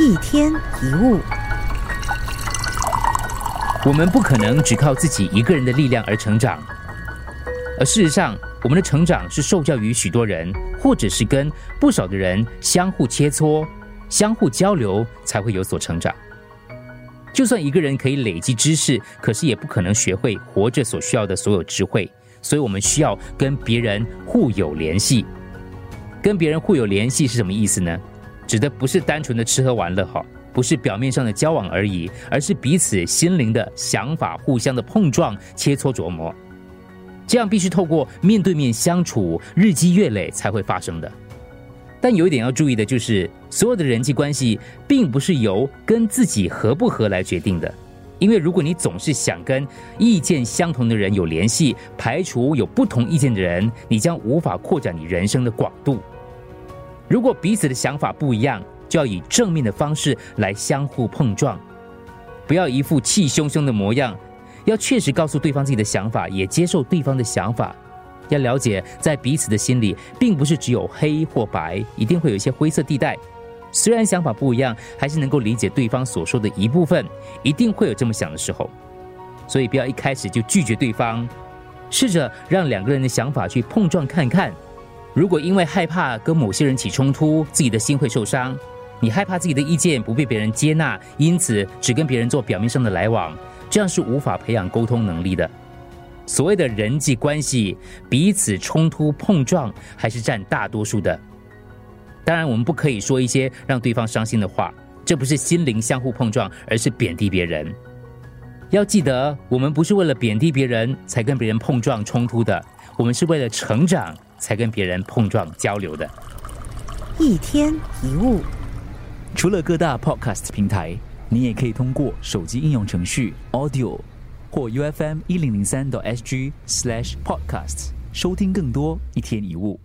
一天一物，我们不可能只靠自己一个人的力量而成长，而事实上，我们的成长是受教于许多人，或者是跟不少的人相互切磋、相互交流，才会有所成长。就算一个人可以累积知识，可是也不可能学会活着所需要的所有智慧。所以我们需要跟别人互有联系。跟别人互有联系是什么意思呢？指的不是单纯的吃喝玩乐哈，不是表面上的交往而已，而是彼此心灵的想法互相的碰撞、切磋琢磨。这样必须透过面对面相处，日积月累才会发生的。但有一点要注意的就是，所有的人际关系并不是由跟自己合不合来决定的。因为如果你总是想跟意见相同的人有联系，排除有不同意见的人，你将无法扩展你人生的广度。如果彼此的想法不一样，就要以正面的方式来相互碰撞，不要一副气汹汹的模样，要确实告诉对方自己的想法，也接受对方的想法。要了解，在彼此的心里，并不是只有黑或白，一定会有一些灰色地带。虽然想法不一样，还是能够理解对方所说的一部分，一定会有这么想的时候。所以不要一开始就拒绝对方，试着让两个人的想法去碰撞看看。如果因为害怕跟某些人起冲突，自己的心会受伤，你害怕自己的意见不被别人接纳，因此只跟别人做表面上的来往，这样是无法培养沟通能力的。所谓的人际关系，彼此冲突碰撞还是占大多数的。当然，我们不可以说一些让对方伤心的话，这不是心灵相互碰撞，而是贬低别人。要记得，我们不是为了贬低别人才跟别人碰撞冲突的，我们是为了成长才跟别人碰撞交流的。一天一物，除了各大 Podcast 平台，你也可以通过手机应用程序 Audio。或 U F M 一零零三 SG slash podcasts 收听更多一天一物。